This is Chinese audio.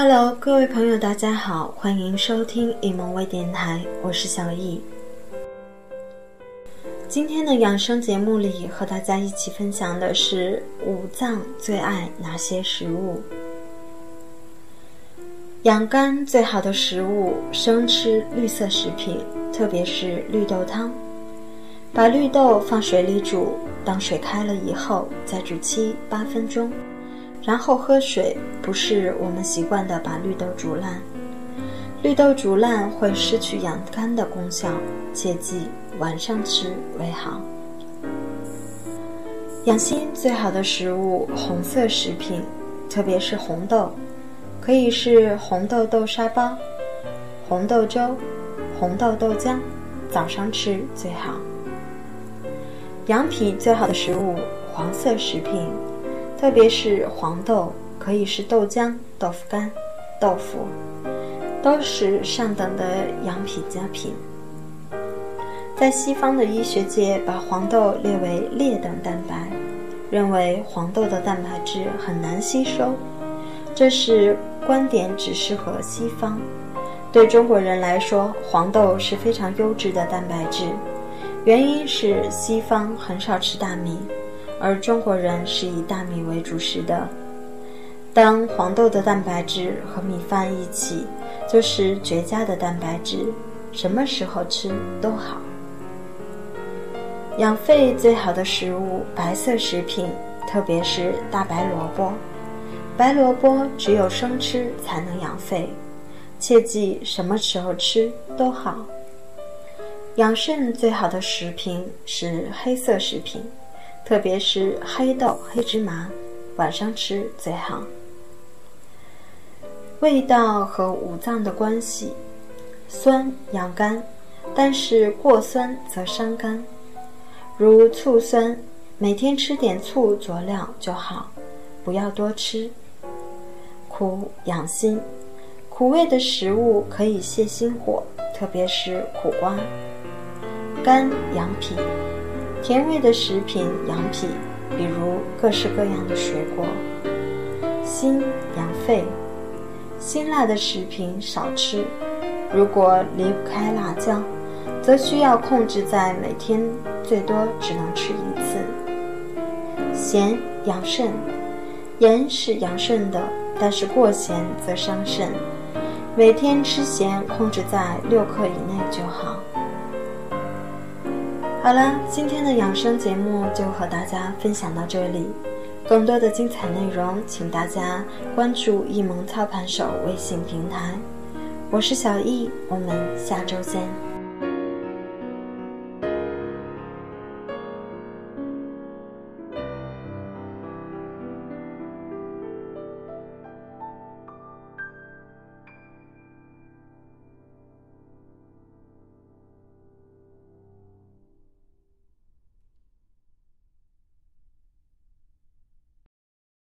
Hello，各位朋友，大家好，欢迎收听易梦微电台，我是小易。今天的养生节目里，和大家一起分享的是五脏最爱哪些食物。养肝最好的食物，生吃绿色食品，特别是绿豆汤。把绿豆放水里煮，当水开了以后，再煮七八分钟。然后喝水，不是我们习惯的把绿豆煮烂，绿豆煮烂会失去养肝的功效，切记晚上吃为好。养心最好的食物，红色食品，特别是红豆，可以是红豆豆沙包、红豆粥、红豆豆浆，早上吃最好。养脾最好的食物，黄色食品。特别是黄豆，可以是豆浆、豆腐干、豆腐，都是上等的养脾佳品。在西方的医学界，把黄豆列为劣等蛋白，认为黄豆的蛋白质很难吸收。这是观点，只适合西方。对中国人来说，黄豆是非常优质的蛋白质，原因是西方很少吃大米。而中国人是以大米为主食的，当黄豆的蛋白质和米饭一起，就是绝佳的蛋白质，什么时候吃都好。养肺最好的食物，白色食品，特别是大白萝卜。白萝卜只有生吃才能养肺，切记什么时候吃都好。养肾最好的食品是黑色食品。特别是黑豆、黑芝麻，晚上吃最好。味道和五脏的关系，酸养肝，但是过酸则伤肝。如醋酸，每天吃点醋佐料就好，不要多吃。苦养心，苦味的食物可以泻心火，特别是苦瓜。肝养脾。甜味的食品养脾，比如各式各样的水果。心养肺，辛辣的食品少吃。如果离不开辣椒，则需要控制在每天最多只能吃一次。咸养肾，盐是养肾的，但是过咸则伤肾。每天吃咸控制在六克以内就好。好了，今天的养生节目就和大家分享到这里。更多的精彩内容，请大家关注“易萌操盘手”微信平台。我是小易，我们下周见。